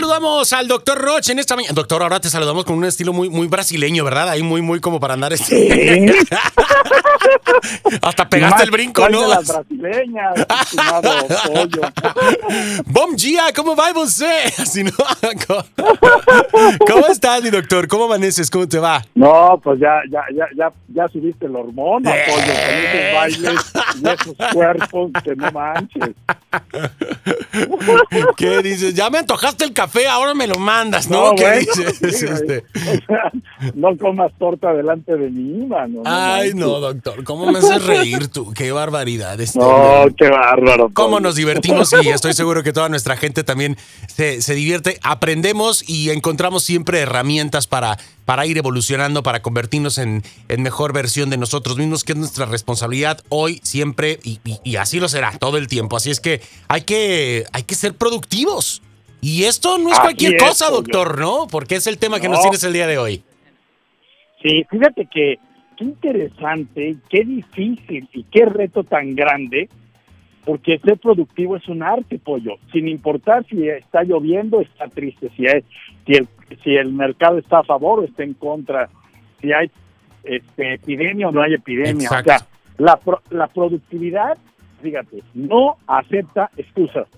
saludamos al doctor Roche en esta mañana. Doctor, ahora te saludamos con un estilo muy, muy brasileño, ¿verdad? Ahí muy, muy como para andar este. Hasta pegaste el brinco, ¿no? las brasileñas, pollo. Bom dia, ¿cómo va usted? Así no. ¿Cómo estás, mi doctor? ¿Cómo amaneces? ¿Cómo te va? No, pues ya, ya, ya, ya, ya subiste el hormona, pollo, con esos bailes y esos cuerpos que no manches. ¿Qué dices? Ya me antojaste el café, ahora me lo mandas, ¿no? No, ¿Qué bueno, dices? sí, Este? o sea, no comas torta delante de mí, mano. no Ay, no, doctor, ¿cómo me haces reír tú? Qué barbaridad. Este, No, qué bárbaro. cómo nos divertimos y estoy seguro que toda nuestra gente también se, se divierte. Aprendemos y encontramos siempre herramientas para, para ir evolucionando, para convertirnos en, en mejor versión de nosotros mismos, que es nuestra responsabilidad hoy, siempre, y, y- y así lo será todo el tiempo. Así es que hay que, hay que ser productivos. Y esto no es Así cualquier es, cosa, doctor, ¿no? Porque es el tema que nos No. tienes el día de hoy. Sí, fíjate que qué interesante, qué difícil y qué reto tan grande, porque ser productivo es un arte, pollo, sin importar si está lloviendo, está triste, si, hay, si, el, si el mercado está a favor o está en contra, si hay este, epidemia o no hay epidemia. Exacto. O sea, la, pro- la productividad, fíjate, no acepta excusas.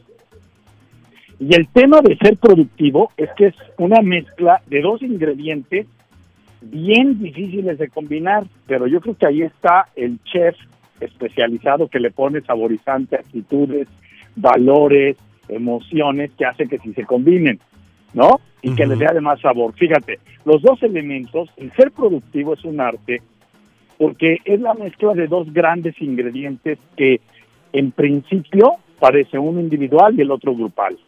Y el tema de ser productivo es que es una mezcla de dos ingredientes bien difíciles de combinar, pero yo creo que ahí está el chef especializado que le pone saborizante, actitudes, valores, emociones que hace que si se combinen, ¿no? Y que les dé además sabor. Fíjate, los dos elementos, el ser productivo es un arte porque es la mezcla de dos grandes ingredientes que en principio parece uno individual y el otro grupal.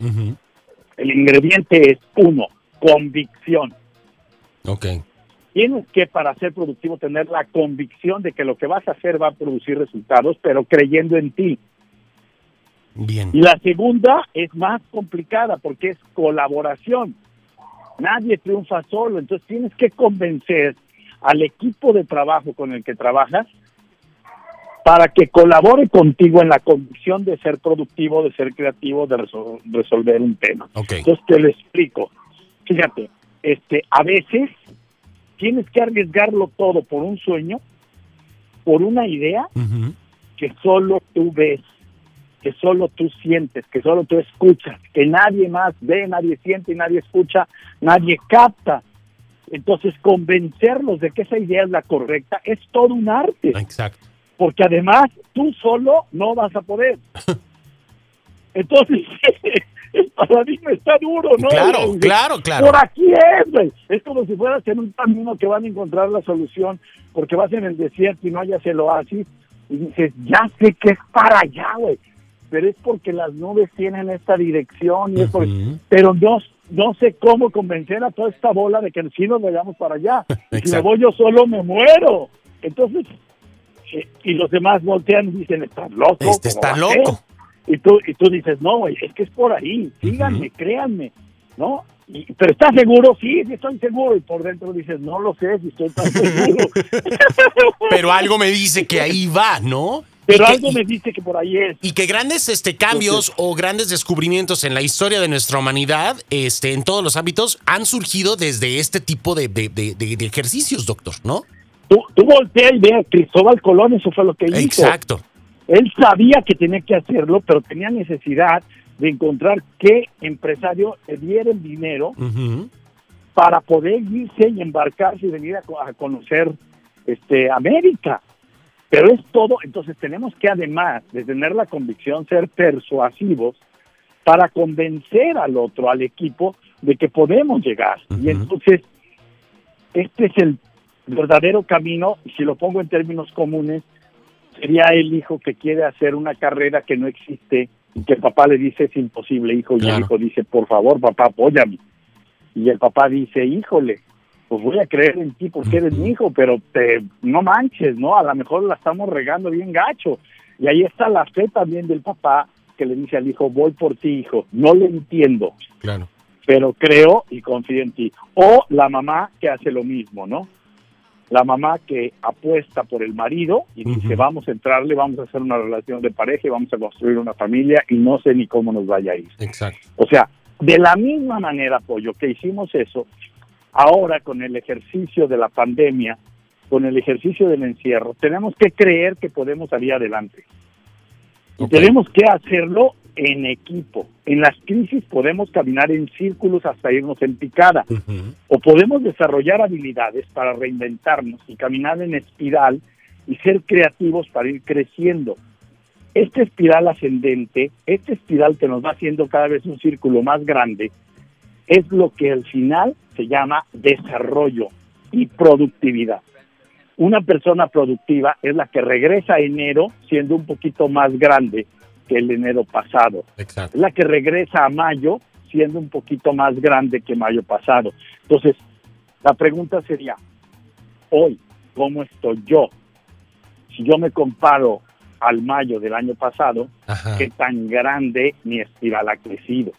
El ingrediente es uno, convicción. Ok. Tienes que, para ser productivo, tener la convicción de que lo que vas a hacer va a producir resultados, pero creyendo en ti. Bien. Y la segunda es más complicada porque es colaboración. Nadie triunfa solo, entonces tienes que convencer al equipo de trabajo con el que trabajas para que colabore contigo en la convicción de ser productivo, de ser creativo, de resol- resolver un tema. Ok. Entonces te lo explico. Fíjate, este, a veces tienes que arriesgarlo todo por un sueño, por una idea Ujú. que solo tú ves, que solo tú sientes, que solo tú escuchas, que nadie más ve, nadie siente, nadie escucha, nadie capta. Entonces convencerlos de que esa idea es la correcta es todo un arte, Exacto. Porque además tú solo no vas a poder. Entonces, el paradigma está duro, ¿no? Claro, claro, claro. Por aquí es, güey. Es como si fueras en un camino que van a encontrar la solución, porque vas en el desierto y no hayas el oasis, y dices, ya sé que es para allá, güey. Pero es porque las nubes tienen esta dirección, y es porque- pero no, no sé cómo convencer a toda esta bola de que sí nos vayamos para allá. Si me voy yo solo, me muero. Entonces, y los demás voltean y dicen, estás loco. Este ¿cómo está va a ser?". loco. Y tú, y tú dices, no, güey, es que es por ahí, síganme, créanme, ¿no? Y, pero ¿estás seguro? Sí, sí estoy seguro. Y por dentro dices, no lo sé, si estoy tan seguro. Pero algo me dice que ahí va, ¿no? pero Y algo me dice que por ahí es. Y que grandes este, cambios o grandes descubrimientos en la historia de nuestra humanidad, este, en todos los ámbitos, han surgido desde este tipo de- de- de ejercicios, doctor, ¿no? Tú, tú voltea y ve a Cristóbal Colón, eso fue lo que hizo. Exacto. Él sabía que tenía que hacerlo, pero tenía necesidad de encontrar qué empresario le diera el dinero para poder irse y embarcarse y venir a, a conocer este América. Pero es todo, entonces tenemos que además de tener la convicción, ser persuasivos para convencer al otro, al equipo, de que podemos llegar. Y entonces, este es el verdadero camino, si lo pongo en términos comunes, sería el hijo que quiere hacer una carrera que no existe y que el papá le dice es imposible, hijo, y el hijo dice, por favor, papá, apóyame. Y el papá dice, híjole, pues voy a creer en ti porque eres mi hijo, pero te, no manches, ¿no? A lo mejor la estamos regando bien gacho. Y ahí está la fe también del papá que le dice al hijo, voy por ti, hijo, no le entiendo, Claro. pero creo y confío en ti. O la mamá que hace lo mismo, ¿no? La mamá que apuesta por el marido y dice, vamos a entrarle, vamos a hacer una relación de pareja y vamos a construir una familia y no sé ni cómo nos vaya a ir. Exacto. O sea, De la misma manera, Pollo, que hicimos eso, ahora con el ejercicio de la pandemia, con el ejercicio del encierro, tenemos que creer que podemos salir adelante. Y tenemos que hacerlo en equipo. En las crisis podemos caminar en círculos hasta irnos en picada. O podemos desarrollar habilidades para reinventarnos y caminar en espiral y ser creativos para ir creciendo. Esta espiral ascendente, esta espiral que nos va haciendo cada vez un círculo más grande, es lo que al final se llama desarrollo y productividad. Una persona productiva es la que regresa a enero siendo un poquito más grande que el enero pasado. Es la que regresa a mayo siendo un poquito más grande que mayo pasado. Entonces, la pregunta sería, hoy, ¿cómo estoy yo? Si yo me comparo al mayo del año pasado, ¿qué tan grande mi espiral ha crecido?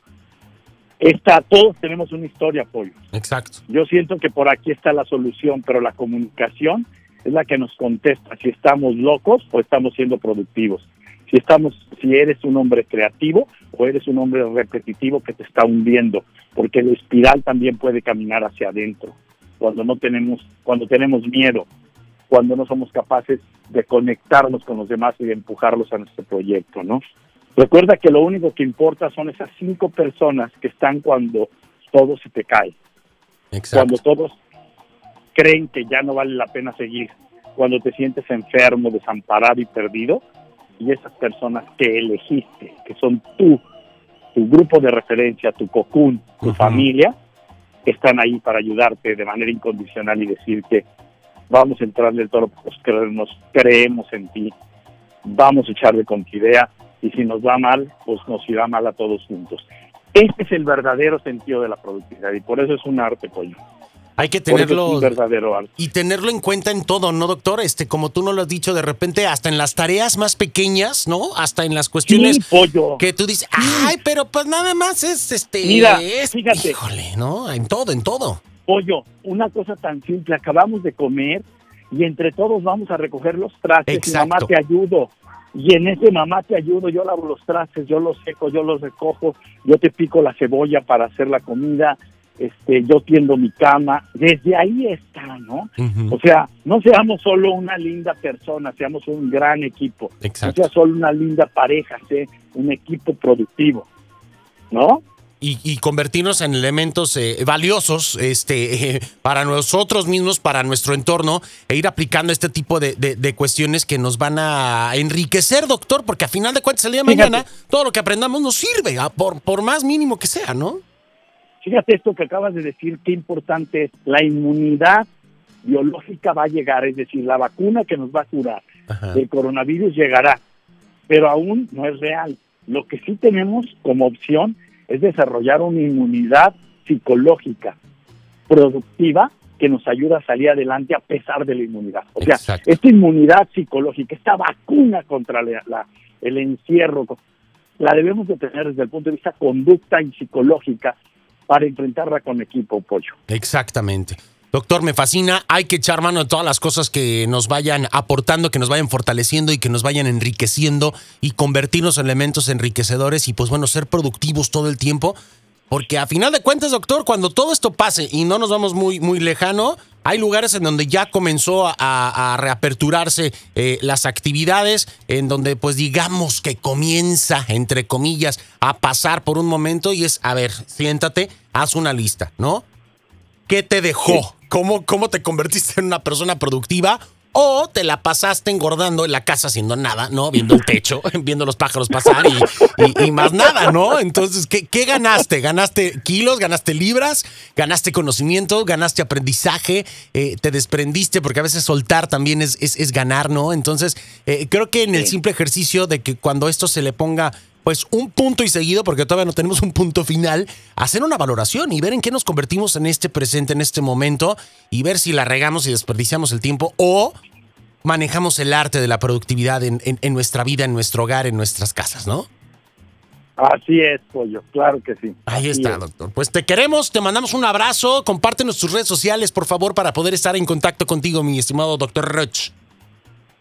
Esta, todos tenemos una historia, Pollo. Exacto. Yo siento que por aquí está la solución, pero la comunicación es la que nos contesta si estamos locos o estamos siendo productivos. Si estamos, si eres un hombre creativo o eres un hombre repetitivo que te está hundiendo, porque la espiral también puede caminar hacia adentro. Cuando no tenemos, cuando tenemos miedo, cuando no somos capaces de conectarnos con los demás y de empujarlos a nuestro proyecto, ¿no? Recuerda que lo único que importa son esas cinco personas que están cuando todo se te cae. Cuando todos creen que ya no vale la pena seguir, cuando te sientes enfermo, desamparado y perdido, y esas personas que elegiste, que son tú, tu grupo de referencia, tu cocún, tu familia, están ahí para ayudarte de manera incondicional y decirte, vamos a entrarle el toro, pues creemos en ti, vamos a echarle con tu idea, y si nos va mal, pues nos irá mal a todos juntos. Este es el verdadero sentido de la productividad y por eso es un arte, pollo. Hay que tenerlo y tenerlo en cuenta en todo, ¿no, doctor? Este, como tú no lo has dicho, de repente hasta en las tareas más pequeñas, ¿no? Hasta en las cuestiones que tú dices, ay, pero pues nada más es este, Mira, fíjate, híjole, ¿no? En todo, en todo. Pollo, una cosa tan simple, acabamos de comer y entre todos vamos a recoger los trastes y mamá te ayudo. Y en ese mamá te ayudo, yo lavo los trastes, yo los seco, yo los recojo, yo te pico la cebolla para hacer la comida, este, yo tiendo mi cama, desde ahí está, ¿no? O sea, no seamos solo una linda persona, seamos un gran equipo, no sea solo una linda pareja, sea un equipo productivo, ¿no? Y, convertirnos en elementos eh, valiosos este, para nosotros mismos, para nuestro entorno, e ir aplicando este tipo de, cuestiones que nos van a enriquecer, doctor, porque a final de cuentas el día de mañana todo lo que aprendamos nos sirve, por, por más mínimo que sea, ¿no? Fíjate esto que acabas de decir, qué importante es. La inmunidad biológica va a llegar, es decir, la vacuna que nos va a curar el coronavirus llegará, pero aún no es real. Lo que sí tenemos como opción es desarrollar una inmunidad psicológica productiva que nos ayuda a salir adelante a pesar de la inmunidad. O sea, esta inmunidad psicológica, esta vacuna contra la, el encierro, la debemos de tener desde el punto de vista conducta y psicológica para enfrentarla con equipo, Pollo. Exactamente. Doctor, me fascina. Hay que echar mano de todas las cosas que nos vayan aportando, que nos vayan fortaleciendo y que nos vayan enriqueciendo y convertirnos en elementos enriquecedores y pues bueno, ser productivos todo el tiempo. Porque a final de cuentas, doctor, cuando todo esto pase y no nos vamos muy, muy lejano, hay lugares en donde ya comenzó a, reaperturarse eh, las actividades, en donde pues digamos que comienza, entre comillas, a pasar por un momento y es, a ver, siéntate, haz una lista, ¿no? ¿Qué te dejó? ¿Cómo, ¿Cómo te convertiste en una persona productiva? O te la pasaste engordando en la casa haciendo nada, ¿no? Viendo el techo, viendo los pájaros pasar y, más nada, ¿no? Entonces, ¿qué, ganaste? ¿Ganaste kilos? ¿Ganaste libras? ¿Ganaste conocimiento? ¿Ganaste aprendizaje? Eh, ¿Te desprendiste? Porque a veces soltar también es, es, ganar, ¿no? Entonces, eh, creo que en el simple ejercicio de que cuando esto se le ponga pues un punto y seguido, porque todavía no tenemos un punto final, hacer una valoración y ver en qué nos convertimos en este presente, en este momento, y ver si la regamos y desperdiciamos el tiempo o manejamos el arte de la productividad en, nuestra vida, en nuestro hogar, en nuestras casas, ¿no? Así es, Pollo, claro que sí. Ahí está, doctor. Pues te queremos, te mandamos un abrazo, compártenos tus redes sociales, por favor, para poder estar en contacto contigo, mi estimado doctor Roch.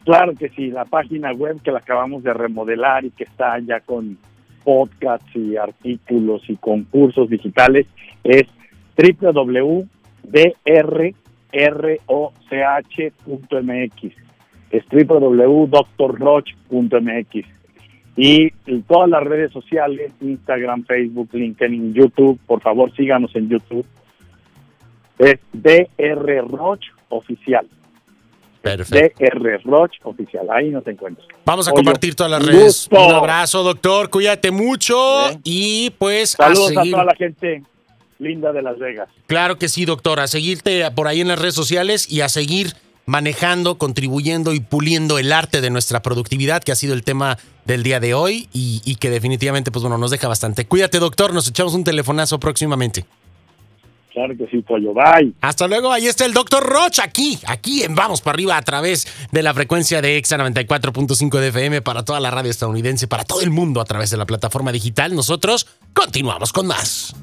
Claro que sí, la página web que la acabamos de remodelar y que está ya con podcasts y artículos y concursos digitales es www.drroch.mx. Es www.drroch.mx. Y todas las redes sociales, Instagram, Facebook, LinkedIn, YouTube, por favor síganos en YouTube. Es DR Roch Oficial. Perfecto. DR Roch Oficial. Ahí nos encuentras. Vamos a Oye, compartir todas las redes. gusto. Un abrazo, doctor. Cuídate mucho. Bien. Y pues Saludos a toda la gente linda de Las Vegas. Claro que sí, doctor. A seguirte por ahí en las redes sociales y a seguir manejando, contribuyendo y puliendo el arte de nuestra productividad, que ha sido el tema del día de hoy y, y que definitivamente, pues bueno, nos deja bastante. Cuídate, doctor. Nos echamos un telefonazo próximamente. Que sí, Pollo. Bye. Hasta luego, ahí está el doctor Roch, aquí, aquí en Vamos para arriba a través de la frecuencia de EXA 94.5 de FM para toda la radio estadounidense, para todo el mundo a través de la plataforma digital. Nosotros continuamos con más.